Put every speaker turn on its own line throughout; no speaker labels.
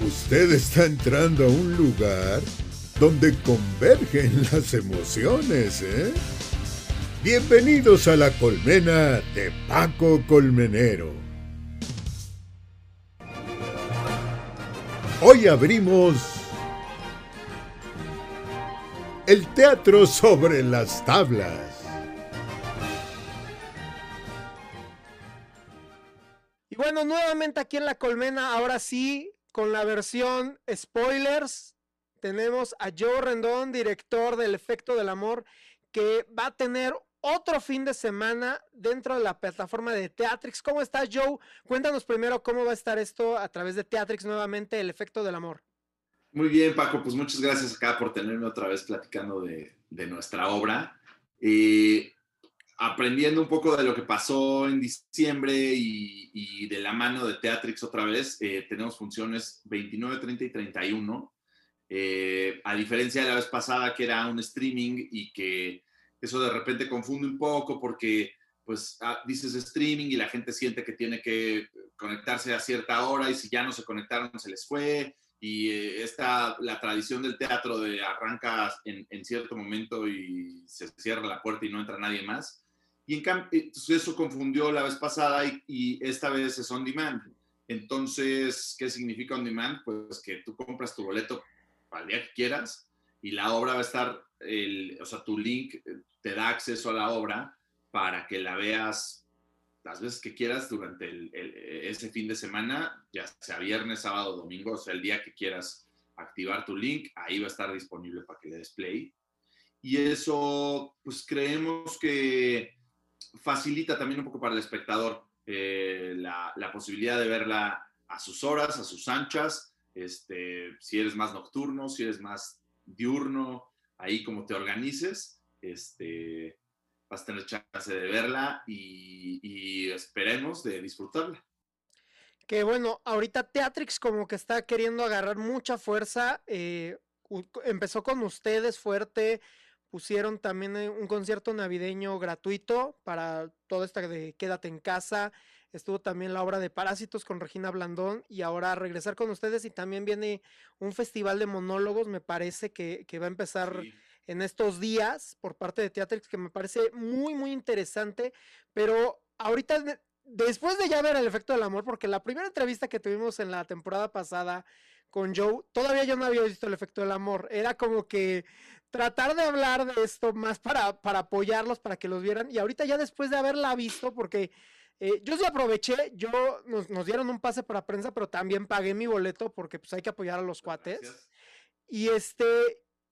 Usted está entrando a un lugar donde convergen las emociones, ¿eh? Bienvenidos a la colmena de Paco Colmenero. Hoy abrimos el teatro sobre las tablas.
Y bueno, nuevamente aquí en la colmena, ahora sí, con la versión spoilers, tenemos a Joe Rendón, director del Efecto del Amor, que va a tener otro fin de semana dentro de la plataforma de Teatrix. ¿Cómo estás, Joe? Cuéntanos primero cómo va a estar esto a través de Teatrix nuevamente, el efecto del amor.
Muy bien, Paco, pues muchas gracias acá por tenerme otra vez platicando de, nuestra obra. Aprendiendo un poco de lo que pasó en diciembre y, de la mano de Teatrix otra vez, eh, tenemos funciones 29, 30 y 31. Eh, a diferencia de la vez pasada que era un streaming y que eso de repente confunde un poco porque pues ah, dices streaming y la gente siente que tiene que conectarse a cierta hora y si ya no se conectaron se les fue y eh, esta, la tradición del teatro de arranca en, en, cierto momento y se cierra la puerta y no entra nadie más. Y en eso confundió la vez pasada y, y, esta vez es on demand. Entonces, ¿qué significa on demand? Pues que tú compras tu boleto al día que quieras y la obra va a estar, el, o sea, tu link te da acceso a la obra para que la veas las veces que quieras durante el, el, ese fin de semana, ya sea viernes, sábado, domingo, o sea, el día que quieras activar tu link, ahí va a estar disponible para que le des play. Y eso, pues creemos que facilita también un poco para el espectador eh, la, la, posibilidad de verla a sus horas, a sus anchas, este, si eres más nocturno, si eres más diurno, ahí como te organices, este, vas a tener chance de verla y, y, esperemos de disfrutarla.
Que bueno, ahorita Teatrix como que está queriendo agarrar mucha fuerza, eh, empezó con ustedes fuerte, pusieron también eh, un concierto navideño gratuito para toda esta de Quédate en casa, estuvo también la obra de Parásitos con Regina Blandón y ahora regresar con ustedes y también viene un festival de monólogos, me parece que, que va a empezar... Sí. en estos días por parte de Teatrix que me parece muy, muy interesante, pero ahorita, después de ya ver el efecto del amor, porque la primera entrevista que tuvimos en la temporada pasada con Joe, todavía yo no había visto el efecto del amor, era como que tratar de hablar de esto más para, para apoyarlos, para que los vieran, y ahorita ya después de haberla visto, porque... Eh, yo sí aproveché, yo nos, nos, dieron un pase para prensa, pero también pagué mi boleto porque pues hay que apoyar a los cuates. Gracias. Y este,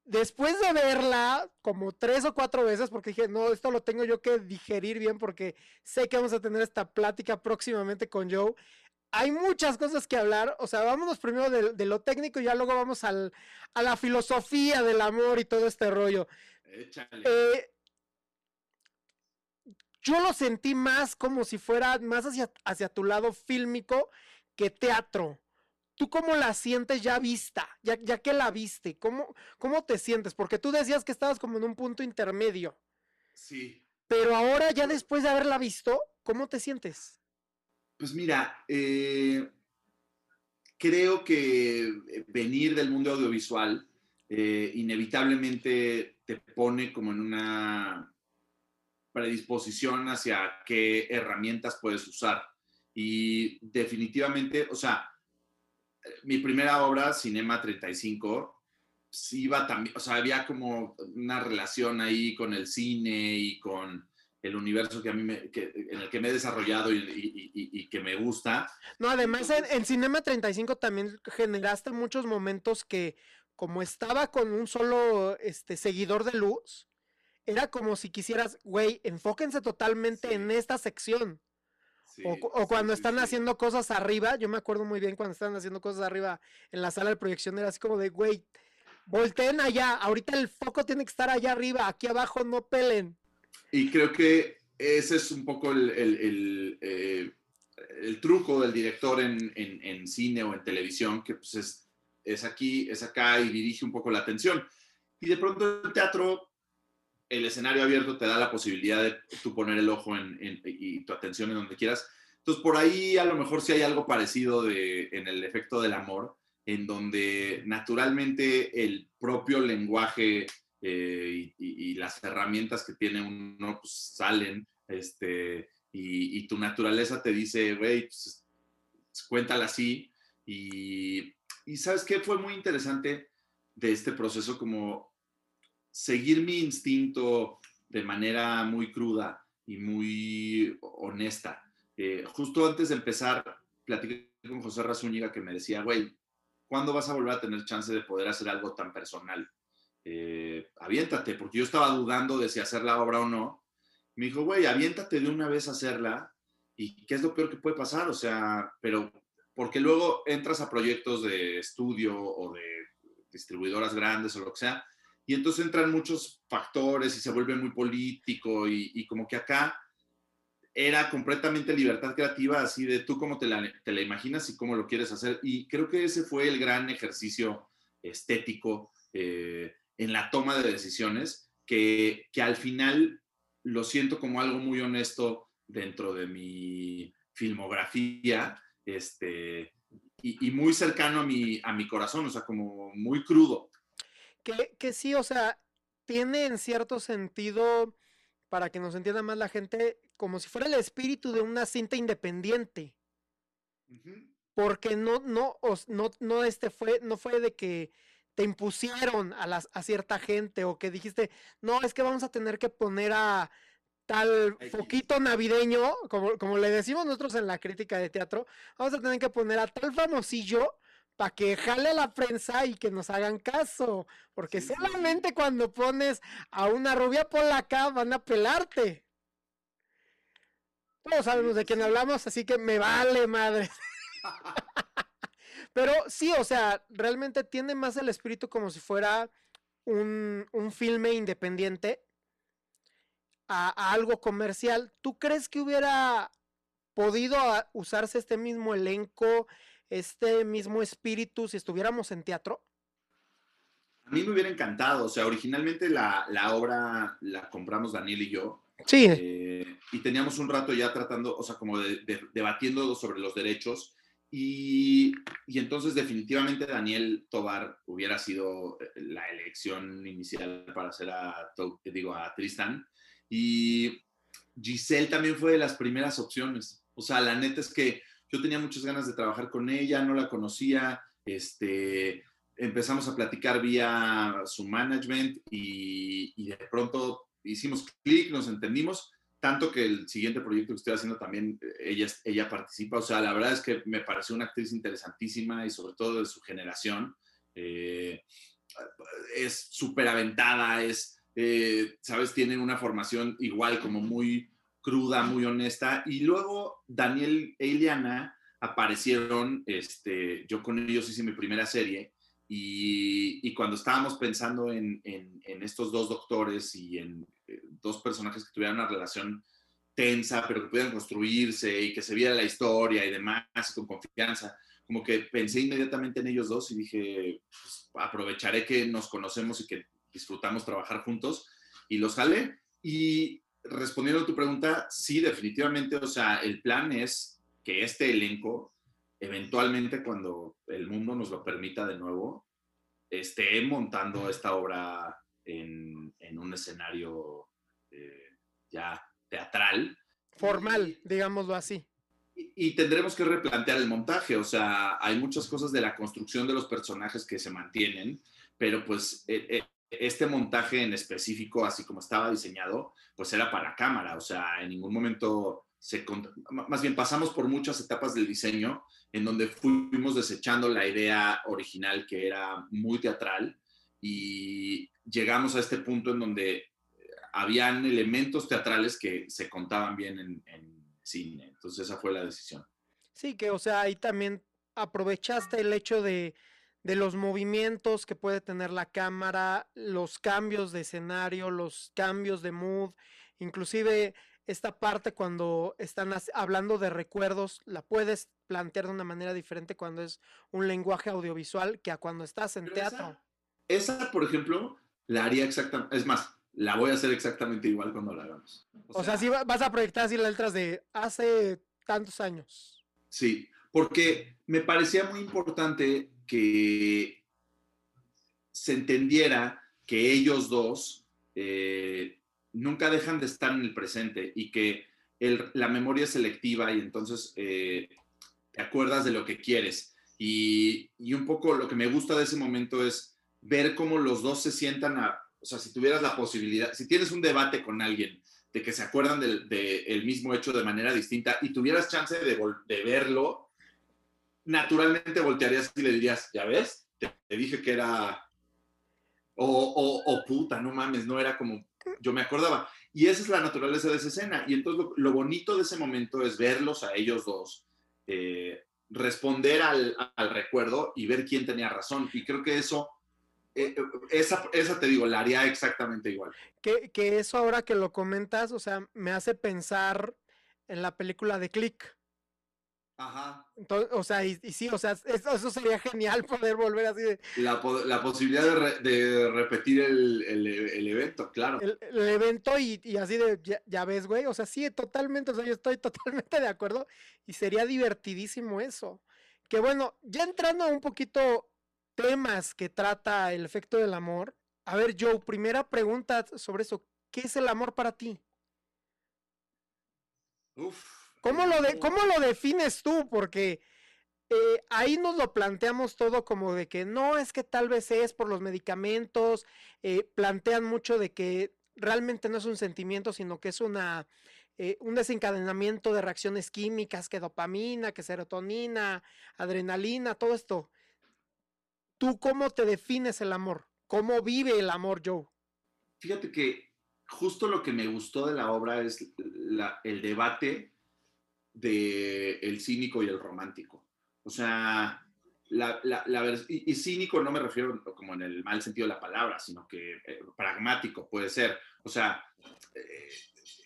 después de verla como tres o cuatro veces, porque dije, no, esto lo tengo yo que digerir bien porque sé que vamos a tener esta plática próximamente con Joe. Hay muchas cosas que hablar, o sea, vámonos primero de, de lo técnico y ya luego vamos al, a la filosofía del amor y todo este rollo. Eh, yo lo sentí más como si fuera más hacia, hacia tu lado fílmico que teatro. ¿Tú cómo la sientes ya vista? Ya, ya que la viste, ¿cómo, ¿cómo te sientes? Porque tú decías que estabas como en un punto intermedio.
Sí.
Pero ahora, ya después de haberla visto, ¿cómo te sientes?
Pues mira, eh, creo que venir del mundo audiovisual eh, inevitablemente te pone como en una predisposición hacia qué herramientas puedes usar. Y definitivamente, o sea, mi primera obra, Cinema 35, sí iba también, o sea, había como una relación ahí con el cine y con el universo que a mí me, que, en el que me he desarrollado y, y, y, y que me gusta.
No, además en, en, Cinema 35 también generaste muchos momentos que, como estaba con un solo este, seguidor de luz, era como si quisieras, güey, enfóquense totalmente sí. en esta sección. Sí, o, o, cuando sí, están haciendo cosas arriba, yo me acuerdo muy bien cuando estaban haciendo cosas arriba en la sala de proyección, era así como de, güey, volteen allá, ahorita el foco tiene que estar allá arriba, aquí abajo no pelen.
Y creo que ese es un poco el, el, el, eh, el truco del director en, en, en, cine o en televisión, que pues es, es aquí, es acá y dirige un poco la atención. Y de pronto el teatro el escenario abierto te da la posibilidad de tú poner el ojo en, en, y tu atención en donde quieras. Entonces, por ahí a lo mejor sí hay algo parecido de, en el efecto del amor, en donde naturalmente el propio lenguaje eh, y, las herramientas que tiene uno pues, salen, este, y, tu naturaleza te dice, güey, pues, cuéntala así. Y, y sabes qué fue muy interesante de este proceso, como seguir mi instinto de manera muy cruda y muy honesta. Eh, justo antes de empezar, platiqué con José Razúñiga que me decía, güey, ¿cuándo vas a volver a tener chance de poder hacer algo tan personal? Eh, aviéntate, porque yo estaba dudando de si hacer la obra o no. Me dijo, güey, aviéntate de una vez a hacerla y qué es lo peor que puede pasar, o sea, pero porque luego entras a proyectos de estudio o de distribuidoras grandes o lo que sea, y entonces entran muchos factores y se vuelve muy político y, como que acá era completamente libertad creativa, así de tú cómo te la, imaginas y cómo lo quieres hacer. Y creo que ese fue el gran ejercicio estético eh, en la toma de decisiones, que, que, al final lo siento como algo muy honesto dentro de mi filmografía este, y, y muy cercano a mi, a mi corazón, o sea, como muy crudo.
Que, que sí, o sea, tiene en cierto sentido, para que nos entienda más la gente, como si fuera el espíritu de una cinta independiente. Porque no, no, no, no, este fue, no fue de que te impusieron a, las, a cierta gente o que dijiste, no, es que vamos a tener que poner a tal foquito navideño, como, como le decimos nosotros en la crítica de teatro, vamos a tener que poner a tal famosillo para que jale la prensa y que nos hagan caso. Porque solamente cuando pones a una rubia polaca van a pelarte. Todos sabemos de quién hablamos, así que me vale madre. Pero sí, o sea, realmente tiene más el espíritu como si fuera un, filme independiente a, algo comercial. ¿Tú crees que hubiera podido usarse este mismo elenco este mismo espíritu si estuviéramos en teatro?
A mí me hubiera encantado, o sea, originalmente la, la obra la compramos Daniel y yo.
Sí.
Eh, y teníamos un rato ya tratando, o sea, como debatiendo sobre los derechos. Y, y, entonces definitivamente Daniel Tobar hubiera sido eh, la elección inicial para hacer a, digo, a Tristan. Y Giselle también fue de las primeras opciones. O sea, la neta es que yo tenía muchas ganas de trabajar con ella, no la conocía, este, empezamos a platicar vía su management y, de pronto hicimos clic, nos entendimos, tanto que el siguiente proyecto que estoy haciendo también ella, ella participa, o sea, la verdad es que me pareció una actriz interesantísima y sobre todo de su generación. Eh, es súper aventada, es, eh, sabes, tiene una formación igual como muy cruda, muy honesta. Y luego Daniel e Ileana aparecieron, este, yo con ellos hice mi primera serie y, cuando estábamos pensando en, estos dos doctores y en dos personajes que tuvieran una relación tensa, pero que pudieran construirse y que se viera la historia y demás con confianza, como que pensé inmediatamente en ellos dos y dije, pues, aprovecharé que nos conocemos y que disfrutamos trabajar juntos y los jalé. Y respondiendo a tu pregunta, sí, definitivamente, o sea, el plan es que este elenco, eventualmente cuando el mundo nos lo permita de nuevo, esté montando esta obra en, un escenario eh, ya teatral.
Formal, digámoslo así.
Y, tendremos que replantear el montaje, o sea, hay muchas cosas de la construcción de los personajes que se mantienen, pero pues eh, este montaje en específico, así como estaba diseñado, pues era para cámara, o sea, en ningún momento se... Más bien pasamos por muchas etapas del diseño en donde fuimos desechando la idea original que era muy teatral y llegamos a este punto en donde habían elementos teatrales que se contaban bien en, en cine. Entonces esa fue la decisión.
Sí, que o sea, ahí también aprovechaste el hecho de de los movimientos que puede tener la cámara, los cambios de escenario, los cambios de mood, inclusive esta parte cuando están hablando de recuerdos, la puedes plantear de una manera diferente cuando es un lenguaje audiovisual que a cuando estás en teatro.
Esa, por ejemplo, la haría exactamente, es más, la voy a hacer exactamente igual cuando la hagamos.
O, sea, si vas a proyectar así las letras de hace tantos años.
Sí, porque me parecía muy importante que se entendiera que ellos dos eh, nunca dejan de estar en el presente y que la memoria es selectiva y entonces eh, te acuerdas de lo que quieres. Y, y, un poco lo que me gusta de ese momento es ver cómo los dos se sientan a, o sea, si tuvieras la posibilidad, si tienes un debate con alguien de que se acuerdan del de, mismo hecho de manera distinta y tuvieras chance de, verlo, naturalmente voltearías y le dirías, ya ves, te, dije que era, o, o, o, puta, no mames, no era como yo me acordaba. Y esa es la naturaleza de esa escena. Y entonces lo, bonito de ese momento es verlos a ellos dos, eh, responder al recuerdo y ver quién tenía razón. Y creo que eso eh, eh, esa, esa te digo, la haría exactamente igual.
Que, que, eso ahora que lo comentas, o sea, me hace pensar en la película de Click.
Ajá.
Entonces, o sea, y, sí, o sea, eso, sería genial poder volver así de...
La, la posibilidad de, de repetir el, el, el, evento, claro.
El, evento y, y, así de, ya, ya ves, güey, o sea, sí, totalmente, o sea, yo estoy totalmente de acuerdo y sería divertidísimo eso. Que bueno, ya entrando un poquito temas que trata el efecto del amor. A ver, Joe, primera pregunta sobre eso. ¿Qué es el amor para ti? ¿Cómo, lo de, ¿Cómo lo defines tú? Porque eh, ahí nos lo planteamos todo como de que no, es que tal vez es por los medicamentos. Eh, plantean mucho de que realmente no es un sentimiento, sino que es una, eh, un desencadenamiento de reacciones químicas, que dopamina, que serotonina, adrenalina, todo esto. ¿Tú cómo te defines el amor? ¿Cómo vive el amor, Joe?
Fíjate que justo lo que me gustó de la obra es el debate de el cínico y el romántico. O sea, la, y, cínico no me refiero como en el mal sentido de la palabra, sino que eh, pragmático puede ser. O sea, eh,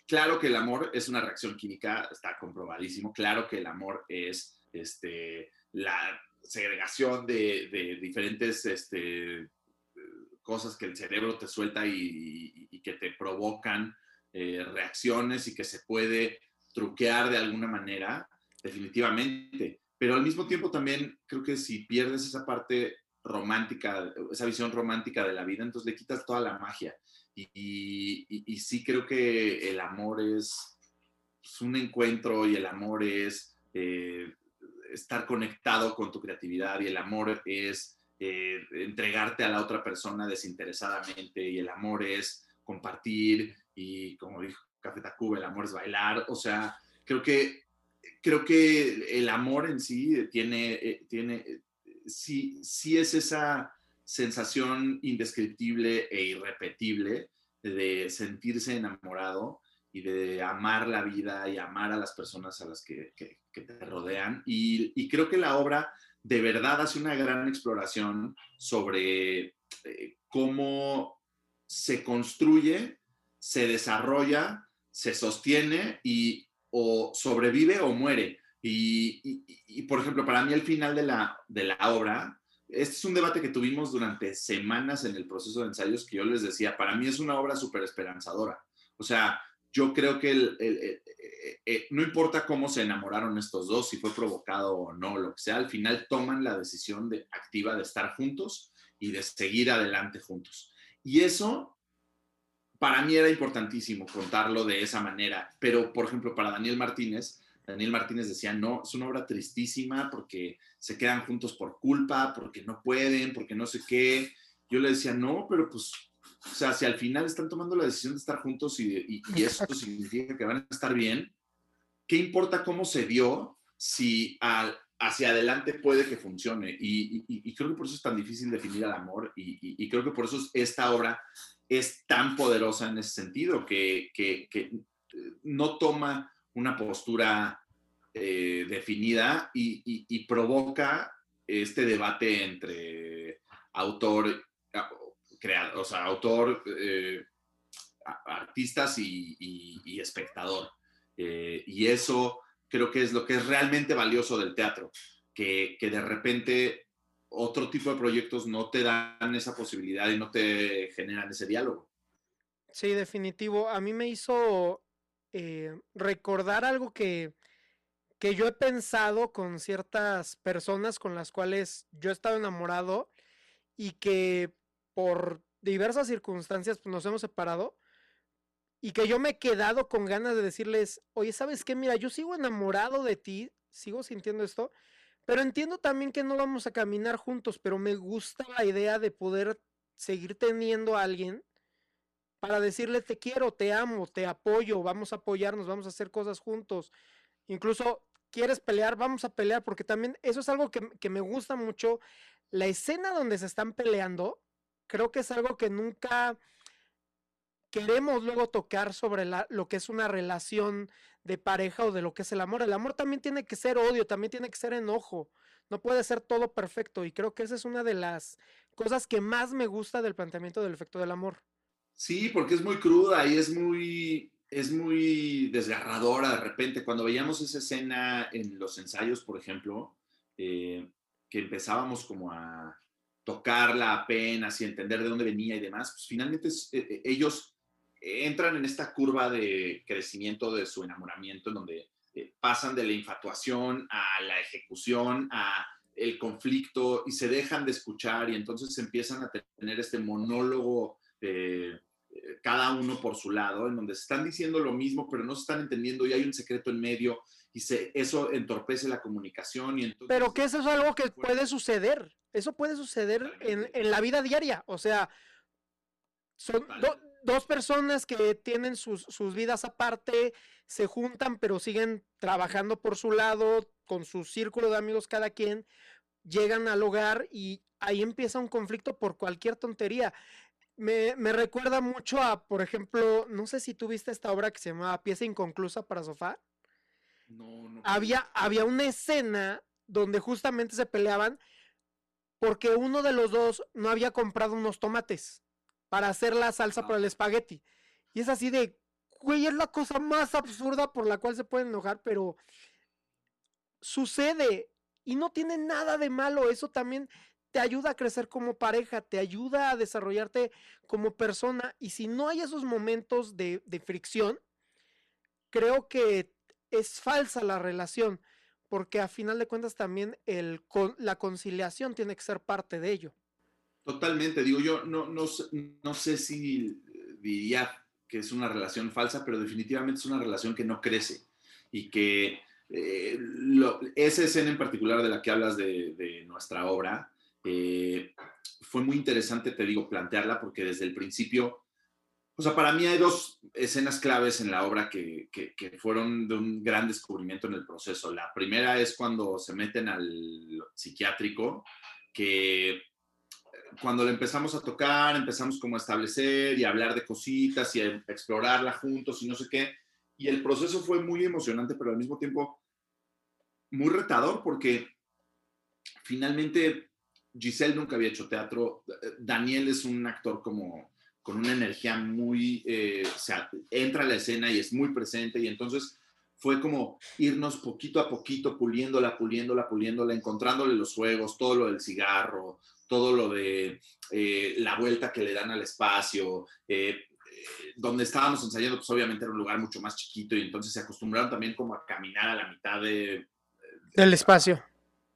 claro que el amor es una reacción química, está comprobadísimo. Claro que el amor es este, la, segregación de, diferentes este, cosas que el cerebro te suelta y, que te provocan eh, reacciones y que se puede truquear de alguna manera, definitivamente. Pero al mismo tiempo también creo que si pierdes esa parte romántica, esa visión romántica de la vida, entonces le quitas toda la magia. Y, sí creo que el amor es, un encuentro y el amor es eh, estar conectado con tu creatividad y el amor es eh, entregarte a la otra persona desinteresadamente y el amor es compartir y como dijo Café Tacuba, el amor es bailar. O sea, creo que, creo que el amor en sí tiene, eh, tiene sí, sí es esa sensación indescriptible e irrepetible de sentirse enamorado y de amar la vida y amar a las personas a las que, te rodean. Y, creo que la obra de verdad hace una gran exploración sobre eh, cómo se construye, se desarrolla, se sostiene y o sobrevive o muere. Y, por ejemplo, para mí el final de la, de la obra, este es un debate que tuvimos durante semanas en el proceso de ensayos que yo les decía, para mí es una obra súper esperanzadora. O sea, yo creo que eh, eh, no importa cómo se enamoraron estos dos, si fue provocado o no, lo que sea, al final toman la decisión de, activa de estar juntos y de seguir adelante juntos. Y eso, para mí era importantísimo contarlo de esa manera, pero por ejemplo, para Daniel Martínez, Daniel Martínez decía, no, es una obra tristísima porque se quedan juntos por culpa, porque no pueden, porque no sé qué. Yo le decía, no, pero pues o sea, si al final están tomando la decisión de estar juntos y, eso significa que van a estar bien, ¿qué importa cómo se dio si hacia adelante puede que funcione? Y, creo que por eso es tan difícil definir al amor y, creo que por eso esta obra es tan poderosa en ese sentido, que, no toma una postura eh, definida y, provoca este debate entre autor creador, o sea, autor, eh, artistas y, espectador. Eh, y eso creo que es lo que es realmente valioso del teatro, que, de repente otro tipo de proyectos no te dan esa posibilidad y no te generan ese diálogo.
Sí, definitivo. A mí me hizo eh, recordar algo que, que yo he pensado con ciertas personas con las cuales yo he estado enamorado y que por diversas circunstancias pues, nos hemos separado y que yo me he quedado con ganas de decirles, oye, ¿sabes qué? Mira, yo sigo enamorado de ti, sigo sintiendo esto, pero entiendo también que no vamos a caminar juntos, pero me gusta la idea de poder seguir teniendo a alguien para decirle te quiero, te amo, te apoyo, vamos a apoyarnos, vamos a hacer cosas juntos. Incluso quieres pelear, vamos a pelear, porque también eso es algo que, que me gusta mucho. La escena donde se están peleando, creo que es algo que nunca queremos luego tocar sobre lo que es una relación de pareja o de lo que es el amor. El amor también tiene que ser odio, también tiene que ser enojo. No puede ser todo perfecto. Y creo que esa es una de las cosas que más me gusta del planteamiento del efecto del amor.
Sí, porque es muy cruda y es muy, es muy desgarradora de repente. Cuando veíamos esa escena en los ensayos, por ejemplo, eh, que empezábamos como a tocarla apenas y entender de dónde venía y demás, pues finalmente eh, eh, ellos entran en esta curva de crecimiento de su enamoramiento, en donde pasan de la infatuación a la ejecución, a el conflicto y se dejan de escuchar y entonces empiezan a tener este monólogo eh, cada uno por su lado, en donde se están diciendo lo mismo, pero no se están entendiendo y hay un secreto en medio y se, eso entorpece la comunicación. Y entonces,
pero que eso es algo que puede suceder, eso puede suceder en, en la vida diaria, o sea, son dos personas que tienen sus, sus vidas aparte, se juntan, pero siguen trabajando por su lado, con su círculo de amigos cada quien, llegan al hogar y ahí empieza un conflicto por cualquier tontería. Me, recuerda mucho a, por ejemplo, no sé si tú viste esta obra que se llamaba Pieza Inconclusa para Sofá.
No, no.
Había, había una escena donde justamente se peleaban porque uno de los dos no había comprado unos tomates para hacer la salsa para el espagueti. Y es así de, güey, es la cosa más absurda por la cual se pueden enojar, pero sucede y no tiene nada de malo. Eso también te ayuda a crecer como pareja, te ayuda a desarrollarte como persona. Y si no hay esos momentos de, fricción, creo que es falsa la relación, porque a final de cuentas también el, la conciliación tiene que ser parte de ello.
Totalmente, digo yo, no, no, no sé si diría que es una relación falsa, pero definitivamente es una relación que no crece y que eh, esa escena en particular de la que hablas de, nuestra obra, eh, fue muy interesante, te digo, plantearla porque desde el principio, o sea, para mí hay dos escenas claves en la obra que, que, fueron de un gran descubrimiento en el proceso. La primera es cuando se meten al psiquiátrico, que cuando le empezamos a tocar, empezamos como a establecer y a hablar de cositas y a explorarla juntos y no sé qué. Y el proceso fue muy emocionante, pero al mismo tiempo muy retador porque finalmente Giselle nunca había hecho teatro. Daniel es un actor como con una energía muy, eh, o sea, entra a la escena y es muy presente y entonces fue como irnos poquito a poquito puliéndola, puliéndola, puliéndola, encontrándole los juegos, todo lo del cigarro, todo lo de eh, la vuelta que le dan al espacio. Eh, eh, donde estábamos ensayando, pues obviamente era un lugar mucho más chiquito y entonces se acostumbraron también como a caminar a la mitad de,
del espacio.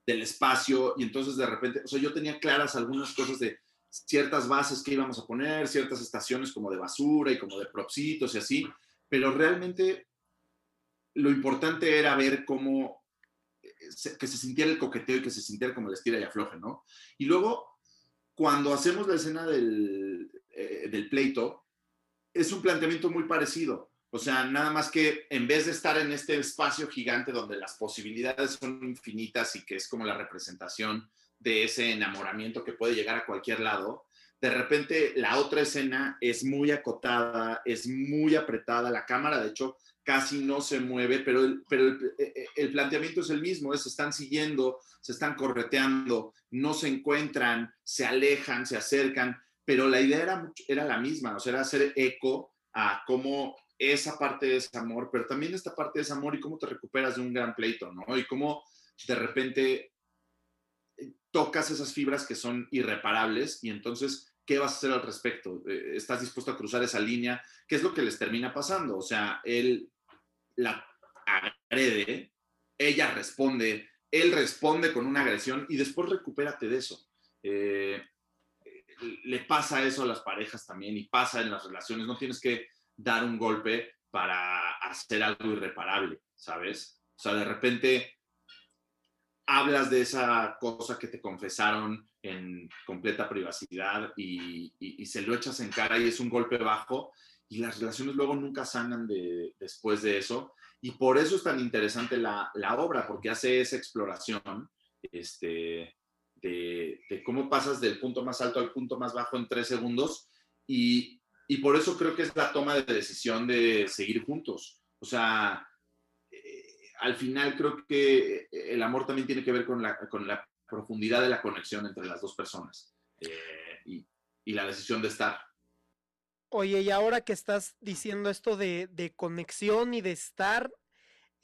Del espacio y entonces de repente, o sea, yo tenía claras algunas cosas de ciertas bases que íbamos a poner, ciertas estaciones como de basura y como de propsitos y así, pero realmente lo importante era ver cómo que se sintiera el coqueteo y que se sintiera como el estira y afloje, ¿no? Y luego, cuando hacemos la escena del, eh, del pleito, es un planteamiento muy parecido. O sea, nada más que en vez de estar en este espacio gigante donde las posibilidades son infinitas y que es como la representación de ese enamoramiento que puede llegar a cualquier lado, de repente la otra escena es muy acotada, es muy apretada, la cámara de hecho casi no se mueve, pero el, pero el, e, e, el planteamiento es el mismo, se están siguiendo, se están correteando, no se encuentran, se alejan, se acercan, pero la idea era, era la misma, o sea, era hacer eco a cómo esa parte de ese amor, pero también esta parte de ese amor y cómo te recuperas de un gran pleito, ¿no? Y cómo de repente eh, tocas esas fibras que son irreparables y entonces ¿qué vas a hacer al respecto? Eh, ¿Estás dispuesto a cruzar esa línea? ¿Qué es lo que les termina pasando? O sea, él la agrede, ella responde, él responde con una agresión y después recupérate de eso. Eh, le pasa eso a las parejas también y pasa en las relaciones. No tienes que dar un golpe para hacer algo irreparable, ¿sabes? O sea, de repente hablas de esa cosa que te confesaron en completa privacidad y, se lo echas en cara y es un golpe bajo y las relaciones luego nunca sanan de, después de eso. Y por eso es tan interesante la, obra, porque hace esa exploración este, de, de, cómo pasas del punto más alto al punto más bajo en tres segundos. Y, y por eso creo que es la toma de decisión de seguir juntos. O sea, al final creo que eh, el amor también tiene que ver con la, profundidad de la conexión entre las dos personas eh, y, la decisión de estar.
Oye, y ahora que estás diciendo esto de, conexión y de estar,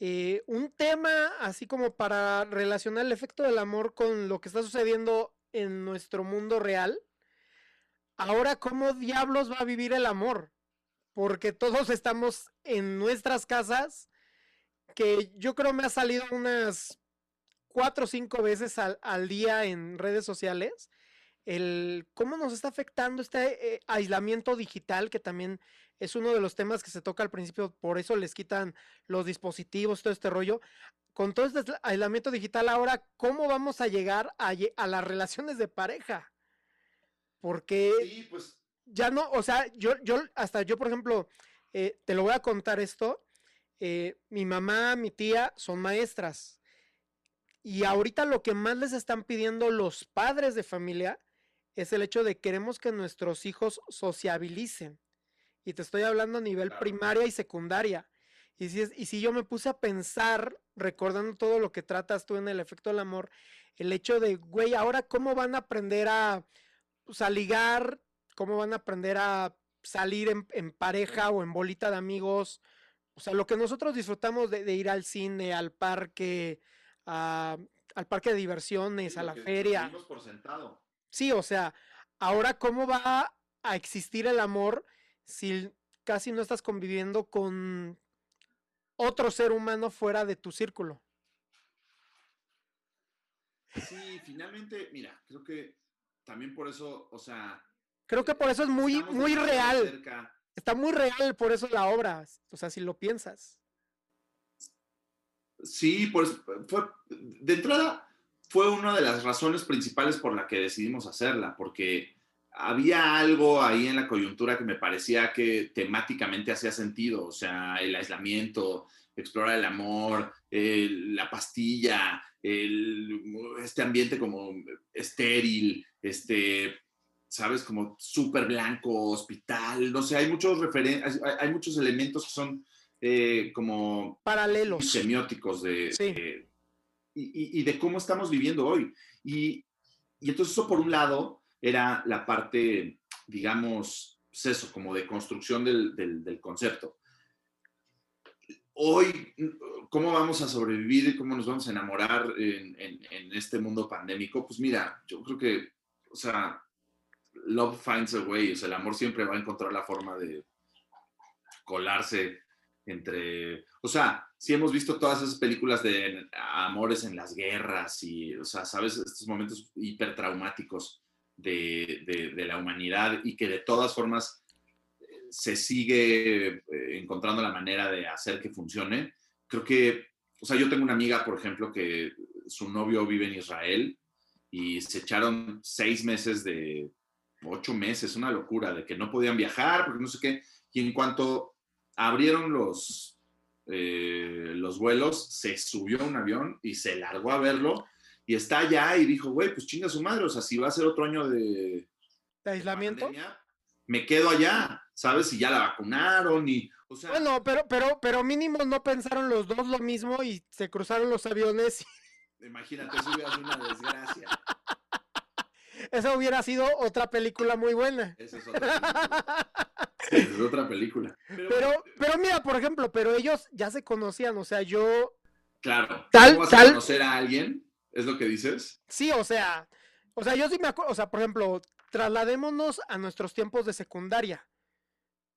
eh, un tema así como para relacionar el efecto del amor con lo que está sucediendo en nuestro mundo real. Ahora, ¿cómo diablos va a vivir el amor? Porque todos estamos en nuestras casas que yo creo me ha salido unas cuatro o cinco veces al, día en redes sociales, el cómo nos está afectando este eh, aislamiento digital, que también es uno de los temas que se toca al principio, por eso les quitan los dispositivos, todo este rollo. Con todo este aislamiento digital, ahora, ¿cómo vamos a llegar a, a las relaciones de pareja? Porque pues ya no, o sea, yo, yo, hasta yo, por ejemplo, eh, te lo voy a contar esto. Eh, mi mamá, mi tía son maestras. Y ahorita lo que más les están pidiendo los padres de familia es el hecho de queremos que nuestros hijos sociabilicen. Y te estoy hablando a nivel primaria y secundaria. Y si, y si yo me puse a pensar, recordando todo lo que tratas tú en el efecto del amor, el hecho de, güey, ahora cómo van a aprender a, pues, a ligar, cómo van a aprender a salir en, en pareja o en bolita de amigos, o sea, lo que nosotros disfrutamos de, ir al cine, al parque, al parque de diversiones, a la feria.
Por sentado.
Sí, o sea, ahora cómo va a existir el amor si casi no estás conviviendo con otro ser humano fuera de tu círculo.
Sí, finalmente, mira, creo que también por eso, o sea.
Creo que por eso es muy, muy real está muy real por eso la obra, o sea, si lo piensas.
Sí, pues fue, de entrada fue una de las razones principales por la que decidimos hacerla, porque había algo ahí en la coyuntura que me parecía que temáticamente hacía sentido, o sea, el aislamiento, explorar el amor, la pastilla, este ambiente como estéril, este, ¿sabes? Como súper blanco, hospital, no sé, hay muchos hay, muchos elementos que son eh, como...
Paralelos.
Semióticos de... y, de cómo estamos viviendo hoy. Y, entonces eso por un lado era la parte, digamos, pues eso, como de construcción del, concepto. Hoy, ¿cómo vamos a sobrevivir? ¿Cómo nos vamos a enamorar en, en este mundo pandémico? Pues mira, yo creo que, o sea, love finds a way, o sea, el amor siempre va a encontrar la forma de colarse entre, o sea, si hemos visto todas esas películas de amores en las guerras y, o sea, sabes, estos momentos hipertraumáticos de, de, de la humanidad y que de todas formas eh, se sigue eh, encontrando la manera de hacer que funcione. Creo que, o sea, yo tengo una amiga, por ejemplo, que su novio vive en Israel y se echaron seis meses de ocho meses, una locura, de que no podían viajar, porque no sé qué. Y en cuanto abrieron los, eh, los vuelos, se subió a un avión y se largó a verlo. Y está allá y dijo, güey, pues chinga su madre, o sea, si va a ser otro año de,
¿De aislamiento,
me quedo allá, ¿sabes? Si ya la vacunaron y... O sea,
bueno, pero, pero, pero mínimo no pensaron los dos lo mismo y se cruzaron los aviones.
Imagínate, eso hubiera sido una desgracia.
Esa hubiera sido otra película muy buena.
Esa es otra película. es otra película.
Pero, pero, mira, por ejemplo, pero ellos ya se conocían, o sea, yo.
Claro. Tal, vas a conocer a alguien? ¿Es lo que dices?
Sí, o sea, o sea, yo sí me acuerdo, o sea, por ejemplo, trasladémonos a nuestros tiempos de secundaria.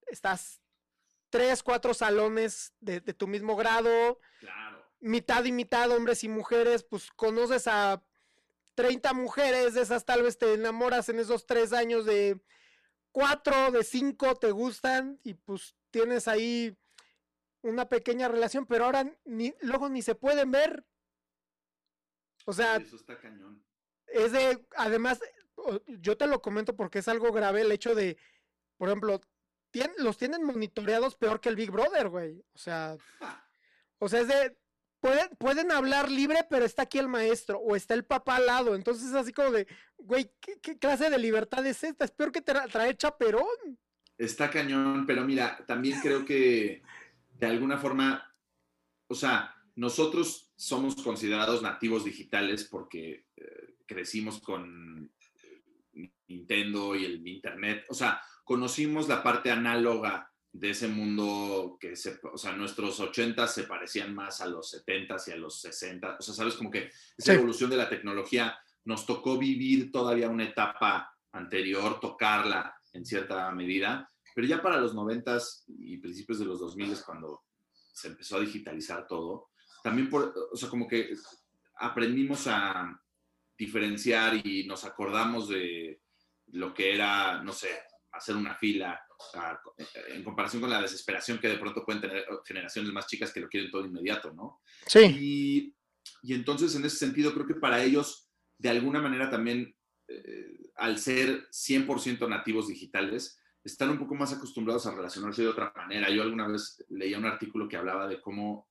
Estás tres, cuatro salones de, tu mismo grado.
Claro.
mitad y mitad, hombres y mujeres, pues conoces a 30 mujeres, de esas tal vez te enamoras en esos tres años de cuatro, de cinco te gustan y pues tienes ahí una pequeña relación, pero ahora ni, luego ni se pueden ver. O sea,
Eso está cañón.
es de, además, yo te lo comento porque es algo grave el hecho de, por ejemplo, los tienen monitoreados peor que el Big Brother, güey. O sea, o sea, es de, pueden, pueden hablar libre, pero está aquí el maestro o está el papá al lado. Entonces es así como de, güey, ¿qué, clase de libertad es esta? Es peor que te traer chaperón.
Está cañón, pero mira, también creo que de alguna forma, o sea, nosotros somos considerados nativos digitales porque eh, crecimos con Nintendo y el Internet. O sea, conocimos la parte análoga de ese mundo que se, o sea, nuestros 80 se parecían más a los 70 y a los 60. O sea, sabes, como que esa evolución de la tecnología nos tocó vivir todavía una etapa anterior, tocarla en cierta medida, pero ya para los 90 y principios de los 2000 es cuando se empezó a digitalizar todo. También por, o sea, como que aprendimos a diferenciar y nos acordamos de lo que era, no sé, hacer una fila, en comparación con la desesperación que de pronto pueden tener generaciones más chicas que lo quieren todo inmediato, ¿no?
Sí.
Y, entonces, en ese sentido, creo que para ellos, de alguna manera también, eh, al ser 100% nativos digitales, están un poco más acostumbrados a relacionarse de otra manera. Yo alguna vez leía un artículo que hablaba de cómo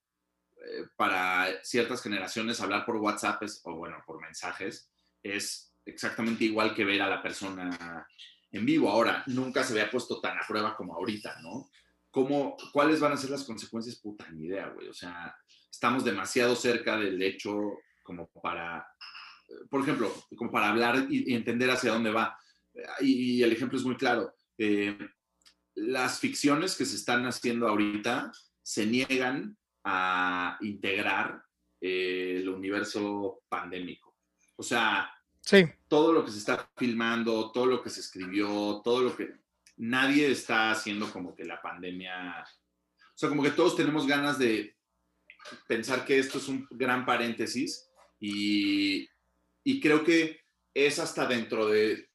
eh, para ciertas generaciones hablar por WhatsApp o bueno, por mensajes es exactamente igual que ver a la persona en vivo. Ahora, nunca se había puesto tan a prueba como ahorita, ¿no? ¿Cómo, ¿Cuáles van a ser las consecuencias? Puta, ni idea, güey. O sea, estamos demasiado cerca del hecho como para, por ejemplo, como para hablar y, entender hacia dónde va. Y, el ejemplo es muy claro. Eh, las ficciones que se están haciendo ahorita se niegan a integrar eh, el universo pandémico. O sea, todo lo que se está filmando, todo lo que se escribió, todo lo que... Nadie está haciendo como que la pandemia... O sea, como que todos tenemos ganas de pensar que esto es un gran paréntesis y, y creo que es hasta dentro de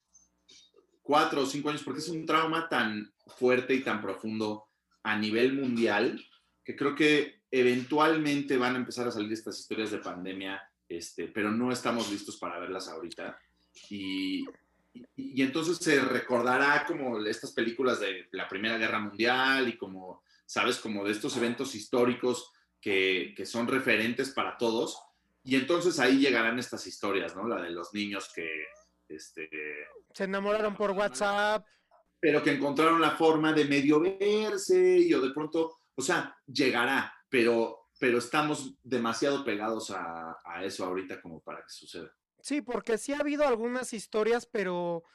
cuatro o cinco años, porque es un trauma tan fuerte y tan profundo a nivel mundial, que creo que eventualmente van a empezar a salir estas historias de pandemia este, pero no estamos listos para verlas ahorita. Y, y, entonces se recordará como estas películas de la Primera Guerra Mundial y como, ¿sabes? Como de estos eventos históricos que, que son referentes para todos. Y entonces ahí llegarán estas historias, ¿no? La de los niños que... Este,
se enamoraron por WhatsApp.
Pero que encontraron la forma de medio verse y o de pronto, o sea, llegará, pero pero estamos demasiado pegados a, eso ahorita como para que suceda.
Sí, porque sí ha habido algunas historias, pero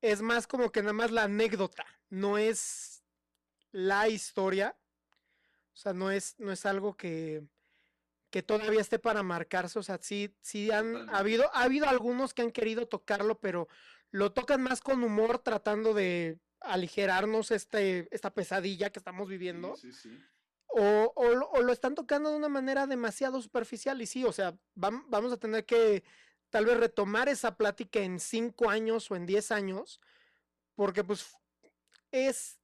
es más como que nada más la anécdota, no es la historia. O sea, no es, no es algo que, que todavía esté para marcarse. O sea, sí, sí han habido, ha habido algunos que han querido tocarlo, pero lo tocan más con humor, tratando de aligerarnos este, esta pesadilla que estamos viviendo. Sí, sí, o, lo están tocando de una manera demasiado superficial. Y sí, o sea, vamos a tener que tal vez retomar esa plática en cinco años o en diez años, porque pues es,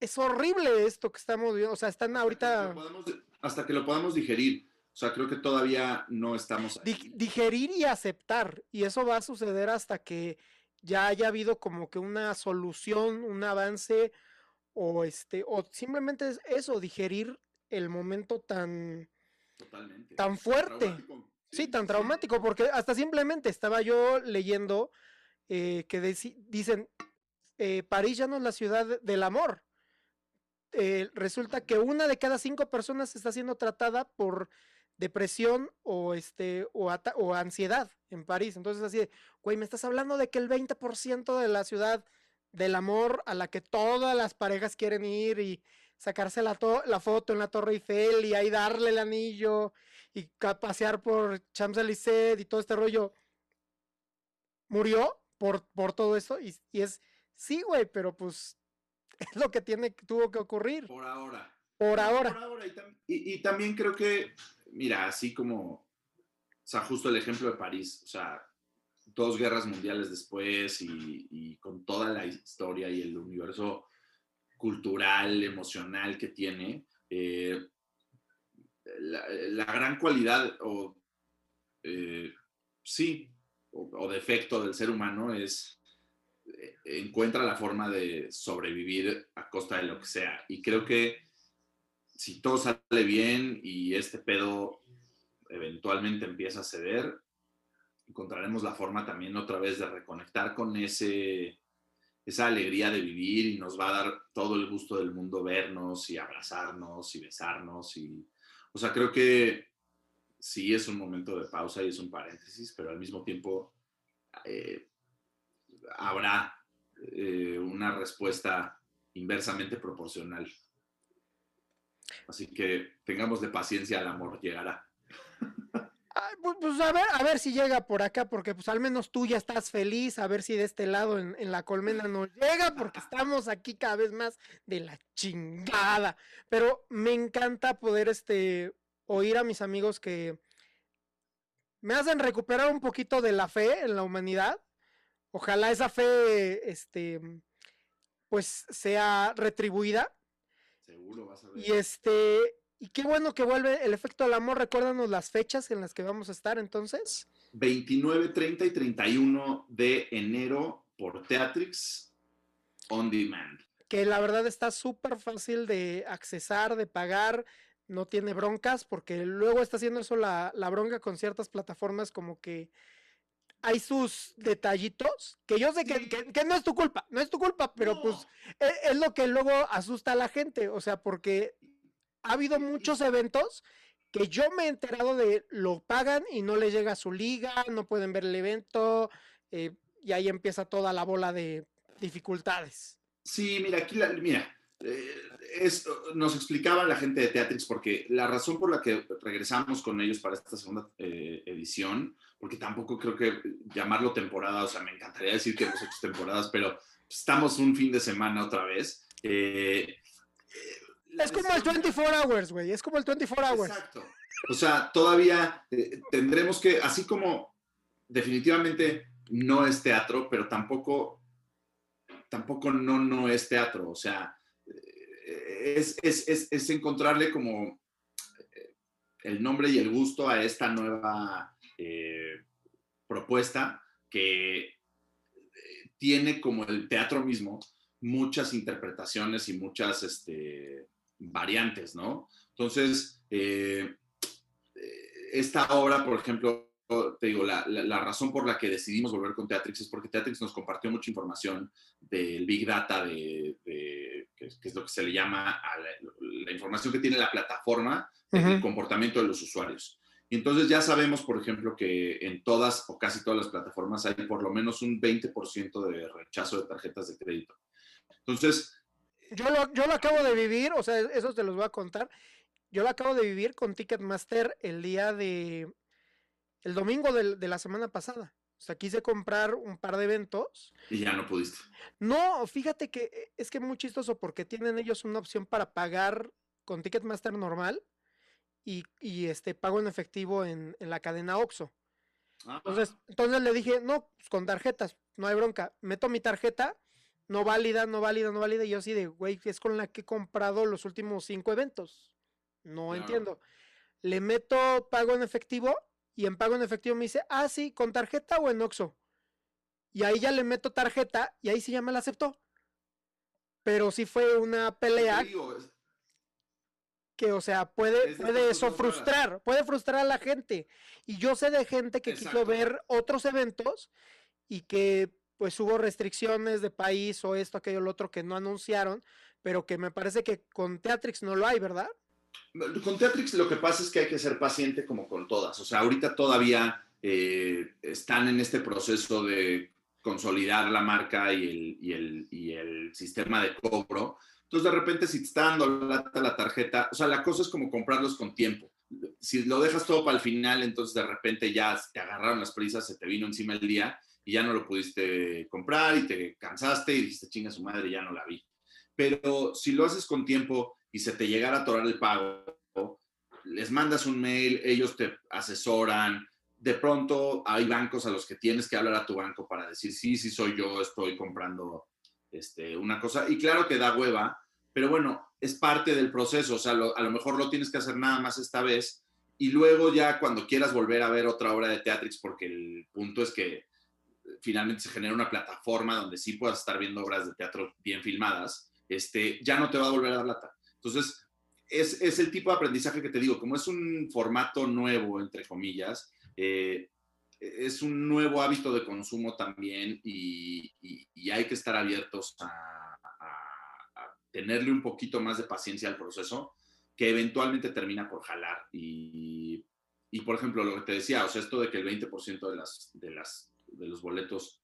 es horrible esto que estamos viendo. O sea, están ahorita...
hasta que lo podamos digerir. O sea, creo que todavía no estamos...
Digerir y aceptar. Y eso va a suceder hasta que ya haya habido como que una solución, un avance o este o simplemente es eso digerir el momento tan tan fuerte. sí, tan traumático porque hasta simplemente estaba yo leyendo eh, que dicen eh, París ya no es la ciudad del amor eh, resulta que una de cada cinco personas está siendo tratada por depresión o este o, o ansiedad en París. Entonces así güey me estás hablando de que el 20% de la ciudad del amor a la que todas las parejas quieren ir y sacarse la, la foto en la Torre Eiffel y ahí darle el anillo y pasear por Champs-Élysées y todo este rollo, murió por, por todo eso y, es, sí, güey, pero pues es lo que tiene, tuvo que ocurrir.
Por ahora.
Por ahora.
Y, también creo que mira, así como, o sea, justo el ejemplo de París, o sea, dos guerras mundiales después y, con toda la historia y el universo cultural, emocional que tiene, eh, la, gran cualidad o eh, sí, o, defecto del ser humano es eh, encuentra la forma de sobrevivir a costa de lo que sea. Y creo que si todo sale bien y este pedo eventualmente empieza a ceder, encontraremos la forma también otra vez de reconectar con ese, esa alegría de vivir y nos va a dar todo el gusto del mundo vernos y abrazarnos y besarnos. Y, o sea, creo que sí es un momento de pausa y es un paréntesis, pero al mismo tiempo eh, habrá eh, una respuesta inversamente proporcional. Así que tengamos de paciencia, el amor llegará.
Pues, pues, a ver, a ver si llega por acá, porque pues al menos tú ya estás feliz, a ver si de este lado en, en, la colmena no llega, porque estamos aquí cada vez más de la chingada. Pero me encanta poder este oír a mis amigos que me hacen recuperar un poquito de la fe en la humanidad. Ojalá esa fe, este, pues sea retribuida.
Seguro vas a ver.
Y este, y qué bueno que vuelve el efecto del amor. Recuérdanos las fechas en las que vamos a estar entonces.
29, 30 y 31 de enero por Teatrix On Demand.
Que la verdad está súper fácil de accesar, de pagar no tiene broncas, porque luego está haciendo eso la, bronca con ciertas plataformas como que hay sus detallitos, que yo sé que, que, no es tu culpa, no es tu culpa, pero pues e, es, lo que luego asusta a la gente, o sea, porque ha habido muchos eventos que yo me he enterado de lo pagan y no les llega a su liga, no pueden ver el evento, eh, y ahí empieza toda la bola de dificultades.
Sí, mira, aquí la, mira, eh, nos explicaba la gente de Teatrix porque la razón por la que regresamos con ellos para esta segunda eh, edición, porque tampoco creo que llamarlo temporada, o sea, me encantaría decir que hemos hecho temporadas, pero estamos un fin de semana otra vez.
Es como el 24 hours, güey, es como el 24 hours.
Exacto. O sea, todavía tendremos que, así como definitivamente no es teatro, pero tampoco, tampoco no, no es teatro. O sea, es, es, es, encontrarle como eh, el nombre y el gusto a esta nueva eh, propuesta que eh, tiene como el teatro mismo muchas interpretaciones y muchas este, variantes, ¿no? Entonces, esta obra, por ejemplo, te digo, la, la, razón por la que decidimos volver con Teatrix es porque Teatrix nos compartió mucha información del Big Data, de, que, es lo que se le llama a la, información que tiene la plataforma del comportamiento de los usuarios. Y entonces ya sabemos, por ejemplo, que en todas o casi todas las plataformas hay por lo menos un 20% de rechazo de tarjetas de crédito. Entonces...
Yo lo, yo lo acabo de vivir, o sea, eso te los voy a contar. Yo lo acabo de vivir con Ticketmaster el día de, el domingo de, la semana pasada. O sea, quise comprar un par de eventos.
Y ya no pudiste.
No, fíjate que eh, es que es muy chistoso porque tienen ellos una opción para pagar con Ticketmaster normal y, este pago en efectivo en, la cadena OXO. Ah. Entonces, entonces le dije, no, pues con tarjetas, no hay bronca. Meto mi tarjeta, no válida, no válida, no válida. Y yo así de, güey, es con la que he comprado los últimos cinco eventos. No entiendo. Le meto pago en efectivo y en pago en efectivo me dice, ah, sí, con tarjeta o en Oxxo. Y ahí ya le meto tarjeta y ahí sí ya me la aceptó. Pero sí fue una pelea. Que, o sea, puede, puede eso frustrar, puede frustrar a la gente. Y yo sé de gente que quiso ver otros eventos y que pues hubo restricciones de país o esto, aquello, lo otro que no anunciaron, pero que me parece que con Teatrix no lo hay, ¿verdad?
Con Teatrix lo que pasa es que hay que ser paciente como con todas. O sea, ahorita todavía eh, están en este proceso de consolidar la marca y el, y el, sistema de cobro. Entonces, de repente, si te está dando la tarjeta, o sea, la cosa es como comprarlos con tiempo. Si lo dejas todo para el final, entonces de repente ya te agarraron las prisas, se te vino encima el día y ya no lo pudiste comprar y te cansaste y dijiste, chinga su madre, ya no la vi. Pero si lo haces con tiempo y se te llegara a atorar el pago, les mandas un mail, ellos te asesoran. De pronto hay bancos a los que tienes que hablar a tu banco para decir, sí, sí soy yo, estoy comprando este, una cosa. Y claro que da hueva, pero bueno, es parte del proceso. O sea, a lo mejor lo tienes que hacer nada más esta vez. Y luego ya cuando quieras volver a ver otra obra de Teatrix, porque el punto es que finalmente se genera una plataforma donde sí puedas estar viendo obras de teatro bien filmadas, este, ya no te va a volver a dar lata. Entonces, es, es, el tipo de aprendizaje que te digo, como es un formato nuevo, entre comillas, eh, es un nuevo hábito de consumo también y, y, hay que estar abiertos a, a, tenerle un poquito más de paciencia al proceso, que eventualmente termina por jalar. Y, y por ejemplo, lo que te decía, o sea, esto de que el 20% de, las, de, las, de los boletos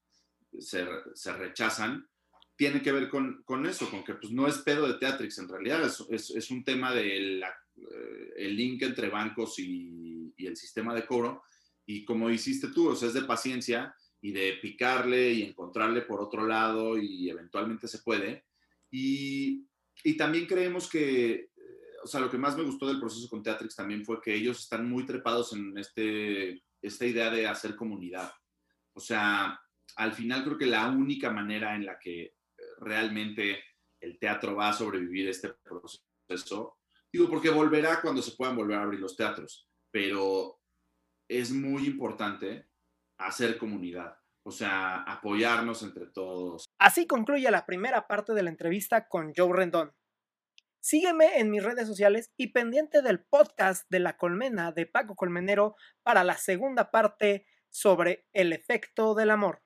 se, se rechazan, tiene que ver con, con, eso, con que pues, no es pedo de Teatrix, en realidad es, es, es un tema del eh, el link entre bancos y, y, el sistema de cobro. Y como hiciste tú, o sea, es de paciencia y de picarle y encontrarle por otro lado y eventualmente se puede. Y, y también creemos que, eh, o sea, lo que más me gustó del proceso con Teatrix también fue que ellos están muy trepados en este, esta idea de hacer comunidad. O sea, al final creo que la única manera en la que realmente el teatro va a sobrevivir este proceso. Digo, porque volverá cuando se puedan volver a abrir los teatros, pero es muy importante hacer comunidad, o sea, apoyarnos entre todos.
Así concluye la primera parte de la entrevista con Joe Rendón. Sígueme en mis redes sociales y pendiente del podcast de La Colmena de Paco Colmenero para la segunda parte sobre el efecto del amor.